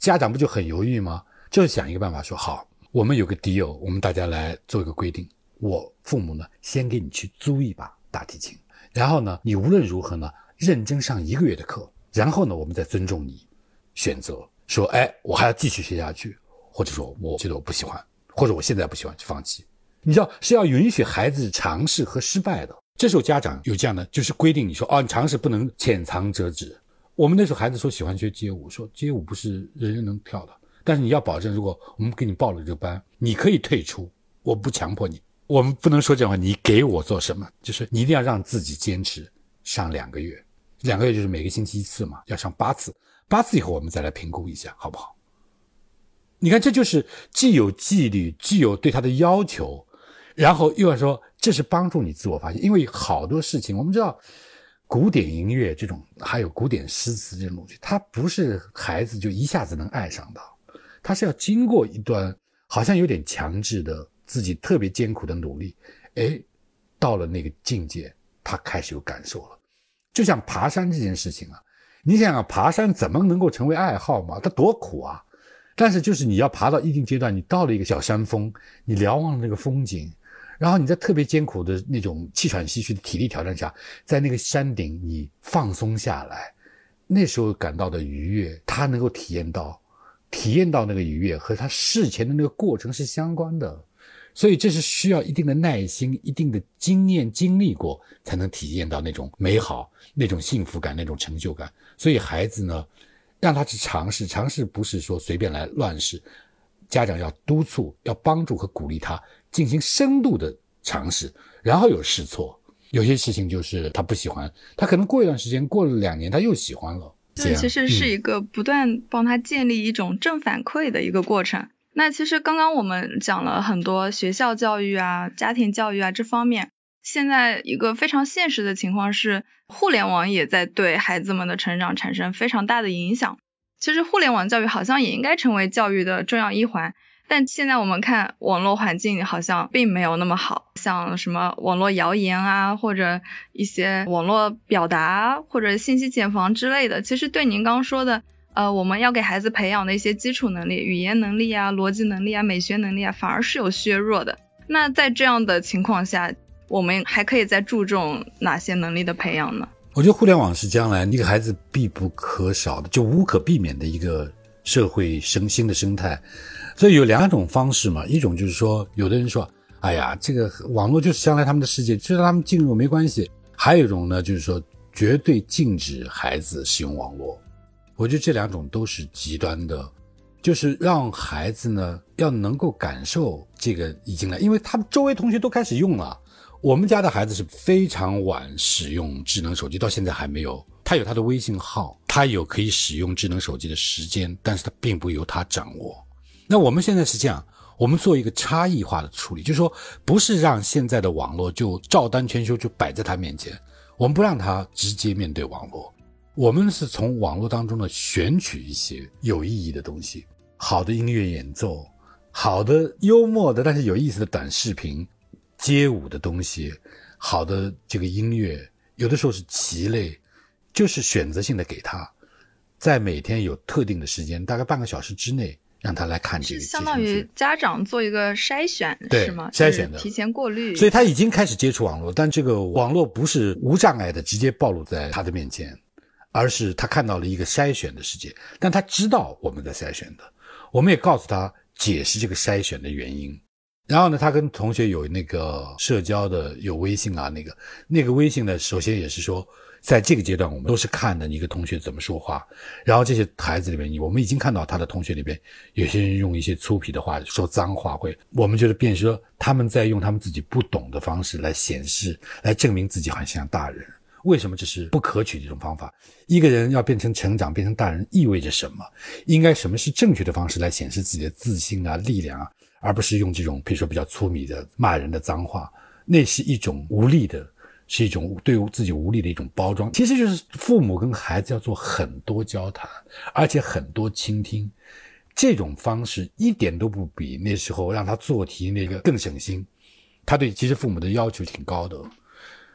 A: 家长不就很犹豫吗？就想一个办法，说：“好，我们有个敌友我们大家来做一个规定，我父母呢先给你去租一把大提琴，然后呢，你无论如何呢认真上一个月的课，然后呢，我们再尊重你。”选择说，哎，我还要继续学下去，或者说我觉得我不喜欢，或者我现在不喜欢就放弃。你知道是要允许孩子尝试和失败的。这时候家长有这样的就是规定，你说哦，你尝试不能浅尝辄止。我们那时候孩子说喜欢学街舞，说街舞不是人人能跳的，但是你要保证，如果我们给你报了这个班，你可以退出，我不强迫你。我们不能说这话，你给我做什么，就是你一定要让自己坚持上两个月，两个月就是每个星期一次嘛，要上八次。八次以后，我们再来评估一下，好不好？你看，这就是既有纪律，既有对他的要求，然后又要说这是帮助你自我发现。因为好多事情，我们知道，古典音乐这种，还有古典诗词这种东西，它不是孩子就一下子能爱上的，他是要经过一段好像有点强制的自己特别艰苦的努力，哎，到了那个境界，他开始有感受了。就像爬山这件事情啊。你想想，爬山怎么能够成为爱好嘛？它多苦啊！但是就是你要爬到一定阶段，你到了一个小山峰，你瞭望那个风景，然后你在特别艰苦的那种气喘吁吁的体力挑战下，在那个山顶你放松下来，那时候感到的愉悦，他能够体验到，体验到那个愉悦和他事前的那个过程是相关的。所以这是需要一定的耐心、一定的经验、经历过，才能体验到那种美好、那种幸福感、那种成就感。所以孩子呢，让他去尝试，尝试不是说随便来乱试，家长要督促、要帮助和鼓励他进行深度的尝试，然后有试错。有些事情就是他不喜欢，他可能过一段时间，过了两年，他又喜欢了。
C: 这其实是一个不断帮他建立一种正反馈的一个过程。那其实刚刚我们讲了很多学校教育啊、家庭教育啊这方面，现在一个非常现实的情况是，互联网也在对孩子们的成长产生非常大的影响。其实互联网教育好像也应该成为教育的重要一环。但现在我们看网络环境好像并没有那么好，像什么网络谣言啊，或者一些网络表达或者信息茧房之类的，其实对您刚说的，呃，我们要给孩子培养的一些基础能力，语言能力啊、逻辑能力啊、美学能力啊，反而是有削弱的。那在这样的情况下，我们还可以再注重哪些能力的培养呢？
A: 我觉得互联网是将来一个孩子必不可少的，就无可避免的一个社会生新的生态。所以有两种方式嘛，一种就是说，有的人说，哎呀，这个网络就是将来他们的世界，就让他们进入没关系。还有一种呢，就是说，绝对禁止孩子使用网络。我觉得这两种都是极端的，就是让孩子呢要能够感受这个已经来，因为他们周围同学都开始用了。我们家的孩子是非常晚使用智能手机，到现在还没有。他有他的微信号，他有可以使用智能手机的时间，但是他并不由他掌握。那我们现在是这样，我们做一个差异化的处理，就是说，不是让现在的网络就照单全收就摆在他面前，我们不让他直接面对网络，我们是从网络当中呢选取一些有意义的东西，好的音乐演奏，好的幽默的但是有意思的短视频，街舞的东西，好的这个音乐，有的时候是棋类，就是选择性的给他，在每天有特定的时间，大概半个小时之内。让他来看这个，
C: 相当于家长做一个筛选，是吗？
A: 筛选的，
C: 提前过滤。
A: 所以他已经开始接触网络，但这个网络不是无障碍的直接暴露在他的面前，而是他看到了一个筛选的世界。但他知道我们在筛选的，我们也告诉他解释这个筛选的原因。然后呢，他跟同学有那个社交的，有微信啊，那个那个微信呢，首先也是说。在这个阶段，我们都是看的你一个同学怎么说话，然后这些孩子里面，我们已经看到他的同学里边，有些人用一些粗鄙的话说脏话，会我们觉得便是说他们在用他们自己不懂的方式来显示，来证明自己很像大人。为什么这是不可取的一种方法？一个人要变成成长，变成大人，意味着什么？应该什么是正确的方式来显示自己的自信啊、力量啊，而不是用这种比如说比较粗鄙的骂人的脏话，那是一种无力的。是一种对自己无力的一种包装，其实就是父母跟孩子要做很多交谈，而且很多倾听，这种方式一点都不比那时候让他做题那个更省心。他对其实父母的要求挺高的，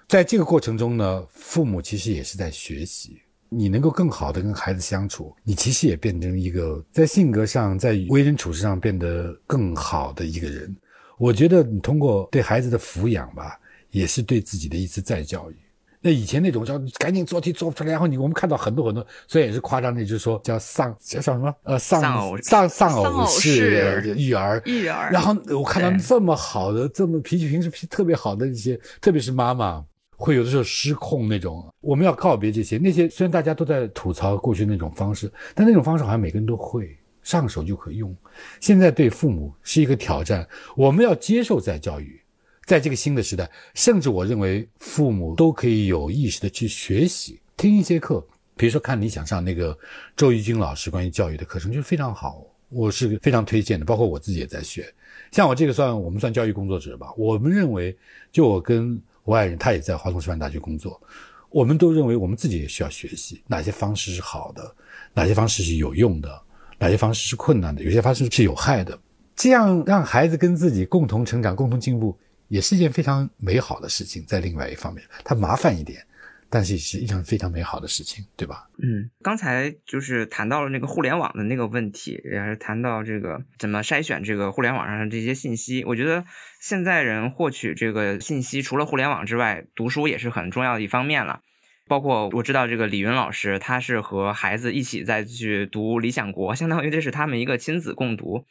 A: 在这个过程中呢，父母其实也是在学习，你能够更好的跟孩子相处，你其实也变成一个在性格上、在为人处事上变得更好的一个人。我觉得你通过对孩子的抚养吧。也是对自己的一次再教育。那以前那种叫赶紧做题做不出来，然后你我们看到很多很多，所以也是夸张的，就是说叫丧叫什么呃丧丧丧偶式育儿
C: 育儿。
A: 然后我看到这么好的这么脾气平时脾特别好的一些，特别是妈妈，会有的时候失控那种。我们要告别这些那些，虽然大家都在吐槽过去那种方式，但那种方式好像每个人都会上手就可用。现在对父母是一个挑战，我们要接受再教育。在这个新的时代，甚至我认为父母都可以有意识的去学习，听一些课，比如说看你想上那个周玉军老师关于教育的课程，就非常好，我是非常推荐的。包括我自己也在学，像我这个算我们算教育工作者吧。我们认为，就我跟我爱人，他也在华东师范大学工作，我们都认为我们自己也需要学习哪些方式是好的，哪些方式是有用的，哪些方式是困难的，有些方式是有害的，这样让孩子跟自己共同成长、共同进步。也是一件非常美好的事情，在另外一方面，它麻烦一点，但是是一件非常美好的事情，对吧？
B: 嗯，刚才就是谈到了那个互联网的那个问题，也是谈到这个怎么筛选这个互联网上的这些信息。我觉得现在人获取这个信息，除了互联网之外，读书也是很重要的一方面了。包括我知道这个李云老师，他是和孩子一起在去读《理想国》，相当于这是他们一个亲子共读。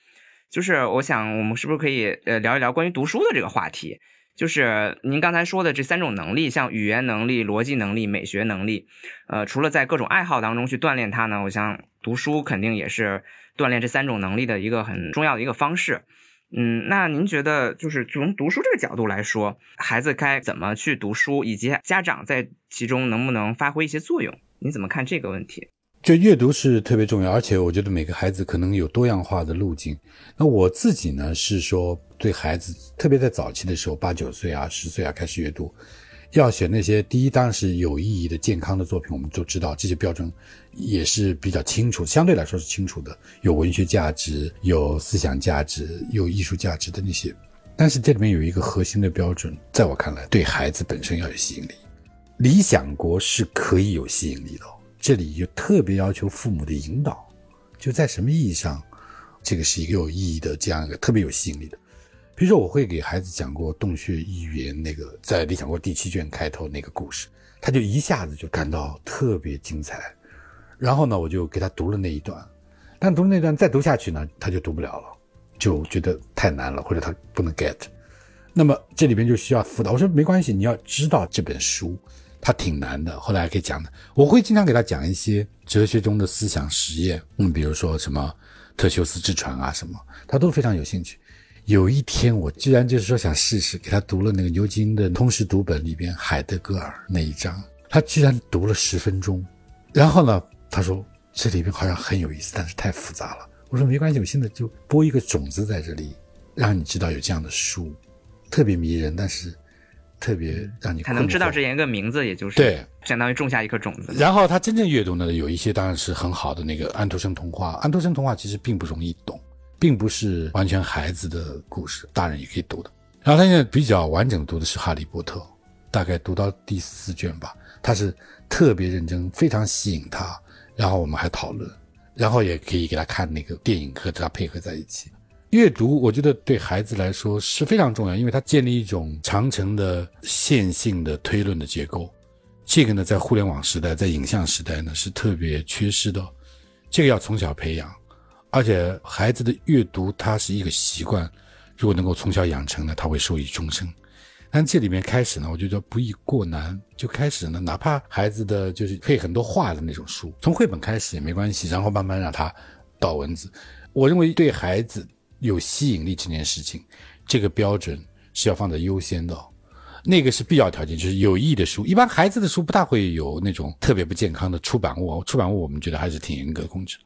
B: 就是我想，我们是不是可以呃聊一聊关于读书的这个话题？就是您刚才说的这三种能力，像语言能力、逻辑能力、美学能力，呃，除了在各种爱好当中去锻炼它呢，我想读书肯定也是锻炼这三种能力的一个很重要的一个方式。嗯，那您觉得就是从读书这个角度来说，孩子该怎么去读书，以及家长在其中能不能发挥一些作用？你怎么看这个问题？
A: 就阅读是特别重要，而且我觉得每个孩子可能有多样化的路径。那我自己呢是说，对孩子，特别在早期的时候，八九岁啊、十岁啊开始阅读，要选那些第一当然是有意义的、健康的作品。我们都知道这些标准也是比较清楚，相对来说是清楚的，有文学价值、有思想价值、有艺术价值的那些。但是这里面有一个核心的标准，在我看来，对孩子本身要有吸引力。理想国是可以有吸引力的，这里就特别要求父母的引导，就在什么意义上，这个是一个有意义的这样一个特别有吸引力的。比如说，我会给孩子讲过洞穴寓言那个在理想国第七卷开头那个故事，他就一下子就感到特别精彩，然后呢，我就给他读了那一段，但读了那段再读下去呢，他就读不了了，就觉得太难了，或者他不能 get。那么这里边就需要辅导。我说没关系，你要知道这本书。他挺难的，后来还可以讲的。我会经常给他讲一些哲学中的思想实验，嗯，比如说什么特修斯之船啊什么，他都非常有兴趣。有一天，我居然就是说想试试，给他读了那个牛津的通识读本里边海德格尔那一章，他居然读了十分钟。然后呢，他说这里边好像很有意思，但是太复杂了。我说没关系，我现在就播一个种子在这里，让你知道有这样的书，特别迷人，但是。特别让你
B: 他能知道这样一个名字，也就是
A: 对，
B: 相当于种下一颗种子。
A: 然后他真正阅读呢，有一些当然是很好的那个安徒生童话。安徒生童话其实并不容易懂，并不是完全孩子的故事，大人也可以读的。然后他现在比较完整读的是《哈利波特》，大概读到第四卷吧，他是特别认真，非常吸引他。然后我们还讨论，然后也可以给他看那个电影和他配合在一起。阅读，我觉得对孩子来说是非常重要，因为它建立一种长程的线性的推论的结构。这个呢，在互联网时代，在影像时代呢，是特别缺失的。这个要从小培养，而且孩子的阅读它是一个习惯，如果能够从小养成呢，他会受益终生。但这里面开始呢，我觉得不宜过难，就开始呢，哪怕孩子的就是配很多画的那种书，从绘本开始也没关系，然后慢慢让他导文字。我认为对孩子。有吸引力这件事情，这个标准是要放在优先的，那个是必要条件，就是有益的书。一般孩子的书不大会有那种特别不健康的出版物，出版物我们觉得还是挺严格控制。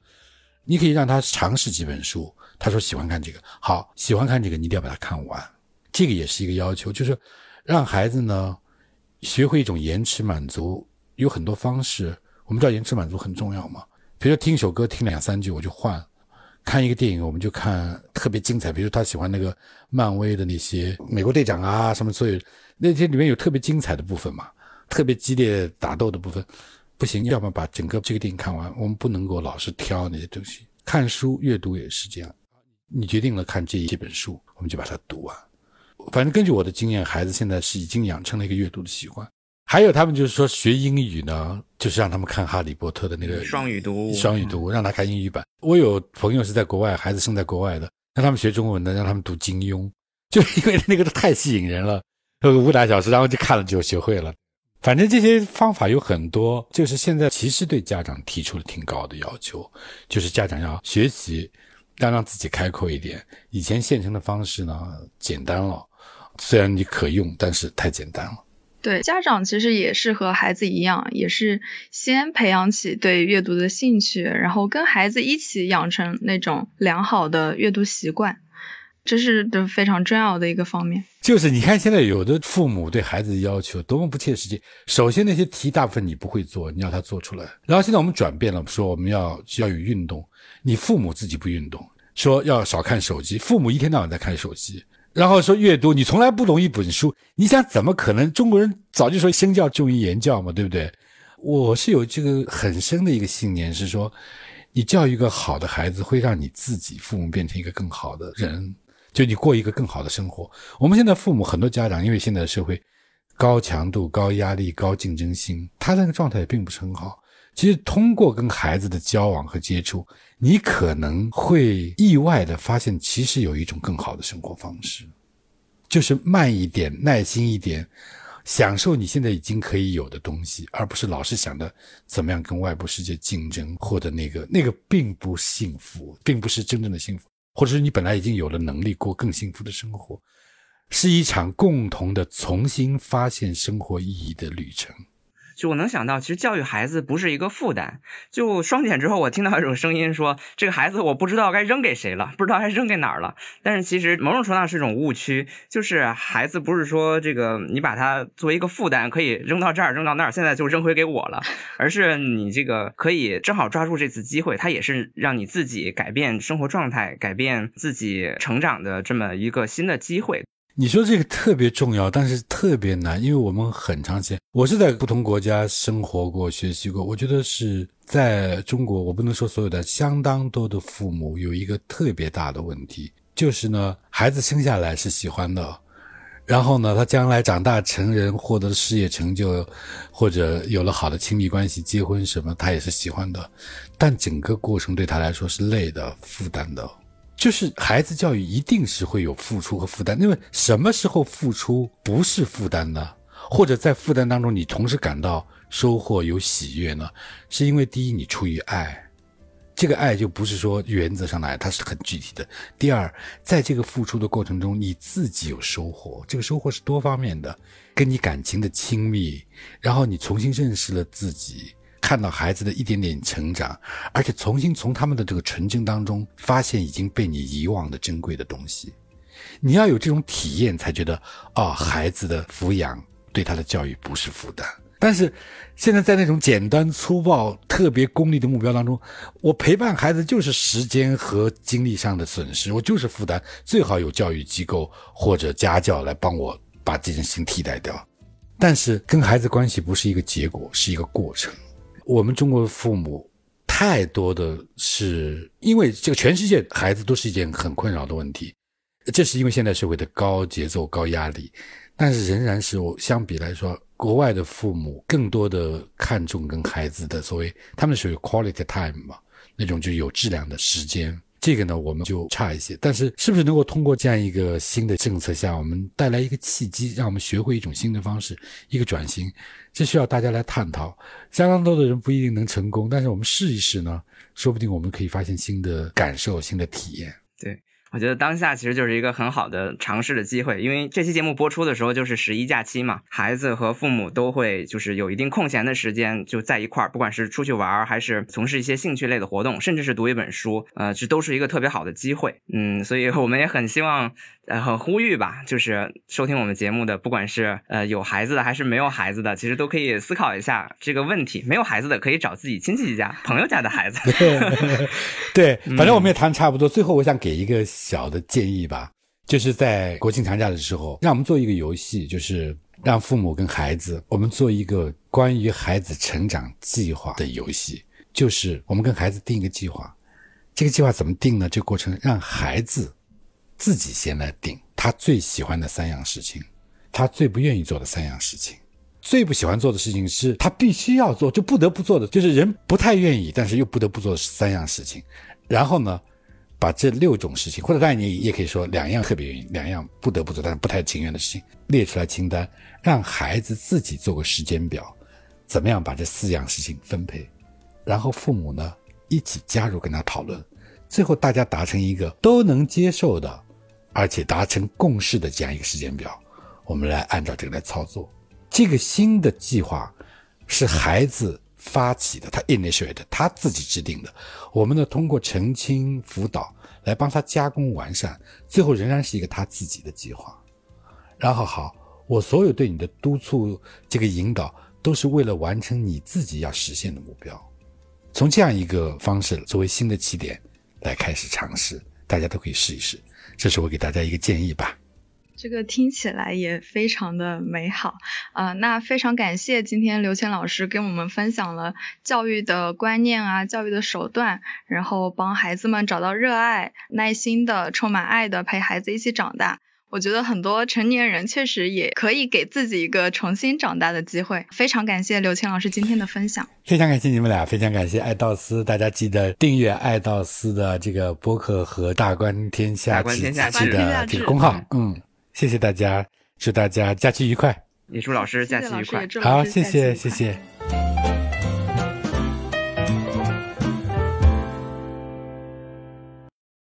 A: 你可以让他尝试几本书，他说喜欢看这个，好，喜欢看这个，你一定要把它看完。这个也是一个要求，就是让孩子呢学会一种延迟满足，有很多方式。我们知道延迟满足很重要嘛，比如说听一首歌，听两三句我就换。看一个电影，我们就看特别精彩，比如他喜欢那个漫威的那些美国队长啊什么，所以那些里面有特别精彩的部分嘛，特别激烈打斗的部分，不行，要么把整个这个电影看完，我们不能够老是挑那些东西。看书阅读也是这样，你决定了看这一本书，我们就把它读完。反正根据我的经验，孩子现在是已经养成了一个阅读的习惯。还有他们就是说学英语呢，就是让他们看《哈利波特》的那个
B: 双语读，
A: 双语读，让他看英语版。我有朋友是在国外，孩子生在国外的，让他们学中文的，让他们读金庸，就因为那个太吸引人了，个武打小说，然后就看了就学会了。反正这些方法有很多，就是现在其实对家长提出了挺高的要求，就是家长要学习，要让自己开阔一点。以前现成的方式呢，简单了，虽然你可用，但是太简单了。
C: 对家长其实也是和孩子一样，也是先培养起对阅读的兴趣，然后跟孩子一起养成那种良好的阅读习惯，这是的非常重要的一个方面。
A: 就是你看现在有的父母对孩子的要求多么不切实际。首先那些题大部分你不会做，你要他做出来。然后现在我们转变了，说我们要要有运动，你父母自己不运动，说要少看手机，父母一天到晚在看手机。然后说阅读，你从来不懂一本书，你想怎么可能？中国人早就说身教重于言教嘛，对不对？我是有这个很深的一个信念，是说，你教育一个好的孩子，会让你自己父母变成一个更好的人，就你过一个更好的生活。我们现在父母很多家长，因为现在的社会高强度、高压力、高竞争性，他那个状态也并不是很好。其实通过跟孩子的交往和接触。你可能会意外的发现，其实有一种更好的生活方式，就是慢一点、耐心一点，享受你现在已经可以有的东西，而不是老是想着怎么样跟外部世界竞争，或者那个那个并不幸福，并不是真正的幸福，或者是你本来已经有了能力过更幸福的生活，是一场共同的重新发现生活意义的旅程。
B: 就我能想到，其实教育孩子不是一个负担。就双减之后，我听到一种声音说，这个孩子我不知道该扔给谁了，不知道该扔给哪儿了。但是其实某种程度上是一种误区，就是孩子不是说这个你把他作为一个负担，可以扔到这儿扔到那儿，现在就扔回给我了，而是你这个可以正好抓住这次机会，他也是让你自己改变生活状态、改变自己成长的这么一个新的机会。
A: 你说这个特别重要，但是特别难，因为我们很长时间，我是在不同国家生活过、学习过。我觉得是在中国，我不能说所有的，相当多的父母有一个特别大的问题，就是呢，孩子生下来是喜欢的，然后呢，他将来长大成人，获得了事业成就，或者有了好的亲密关系、结婚什么，他也是喜欢的，但整个过程对他来说是累的、负担的。就是孩子教育一定是会有付出和负担，因为什么时候付出不是负担呢？或者在负担当中你同时感到收获有喜悦呢？是因为第一你出于爱，这个爱就不是说原则上的爱，它是很具体的。第二，在这个付出的过程中你自己有收获，这个收获是多方面的，跟你感情的亲密，然后你重新认识了自己。看到孩子的一点点成长，而且重新从他们的这个纯真当中发现已经被你遗忘的珍贵的东西，你要有这种体验，才觉得哦，孩子的抚养对他的教育不是负担。但是现在在那种简单粗暴、特别功利的目标当中，我陪伴孩子就是时间和精力上的损失，我就是负担。最好有教育机构或者家教来帮我把这件事情替代掉。但是跟孩子关系不是一个结果，是一个过程。我们中国的父母，太多的是因为这个全世界孩子都是一件很困扰的问题，这是因为现代社会的高节奏、高压力，但是仍然是我相比来说，国外的父母更多的看重跟孩子的所谓他们属于 quality time 嘛，那种就有质量的时间。这个呢，我们就差一些。但是，是不是能够通过这样一个新的政策下，我们带来一个契机，让我们学会一种新的方式，一个转型？这需要大家来探讨。相当多的人不一定能成功，但是我们试一试呢，说不定我们可以发现新的感受、新的体验。
B: 对。我觉得当下其实就是一个很好的尝试的机会，因为这期节目播出的时候就是十一假期嘛，孩子和父母都会就是有一定空闲的时间就在一块儿，不管是出去玩还是从事一些兴趣类的活动，甚至是读一本书，呃，这都是一个特别好的机会。嗯，所以我们也很希望。呃，很呼吁吧，就是收听我们节目的，不管是呃有孩子的还是没有孩子的，其实都可以思考一下这个问题。没有孩子的可以找自己亲戚家、朋友家的孩子。
A: 对，反正我们也谈差不多。最后，我想给一个小的建议吧，就是在国庆长假的时候，让我们做一个游戏，就是让父母跟孩子，我们做一个关于孩子成长计划的游戏。就是我们跟孩子定一个计划，这个计划怎么定呢？这个过程让孩子。自己先来定他最喜欢的三样事情，他最不愿意做的三样事情，最不喜欢做的事情是他必须要做就不得不做的，就是人不太愿意但是又不得不做的三样事情。然后呢，把这六种事情，或者当然你也可以说两样特别愿意，两样不得不做但是不太情愿的事情列出来清单，让孩子自己做个时间表，怎么样把这四样事情分配，然后父母呢一起加入跟他讨论，最后大家达成一个都能接受的。而且达成共识的这样一个时间表，我们来按照这个来操作。这个新的计划是孩子发起的，他 initiate，他自己制定的。我们呢，通过澄清辅导来帮他加工完善，最后仍然是一个他自己的计划。然后好，我所有对你的督促、这个引导，都是为了完成你自己要实现的目标。从这样一个方式作为新的起点来开始尝试，大家都可以试一试。这是我给大家一个建议吧。
C: 这个听起来也非常的美好啊！那非常感谢今天刘谦老师跟我们分享了教育的观念啊，教育的手段，然后帮孩子们找到热爱、耐心的、充满爱的陪孩子一起长大。我觉得很多成年人确实也可以给自己一个重新长大的机会。非常感谢刘谦老师今天的分享，
A: 非常感谢你们俩，非常感谢爱道斯，大家记得订阅爱道斯的这个播客和大观天下
B: 奇迹
A: 的这个公号。嗯，谢谢大家，祝大家假期愉快，
B: 也祝老师假期愉快。
A: 好，谢谢，谢谢。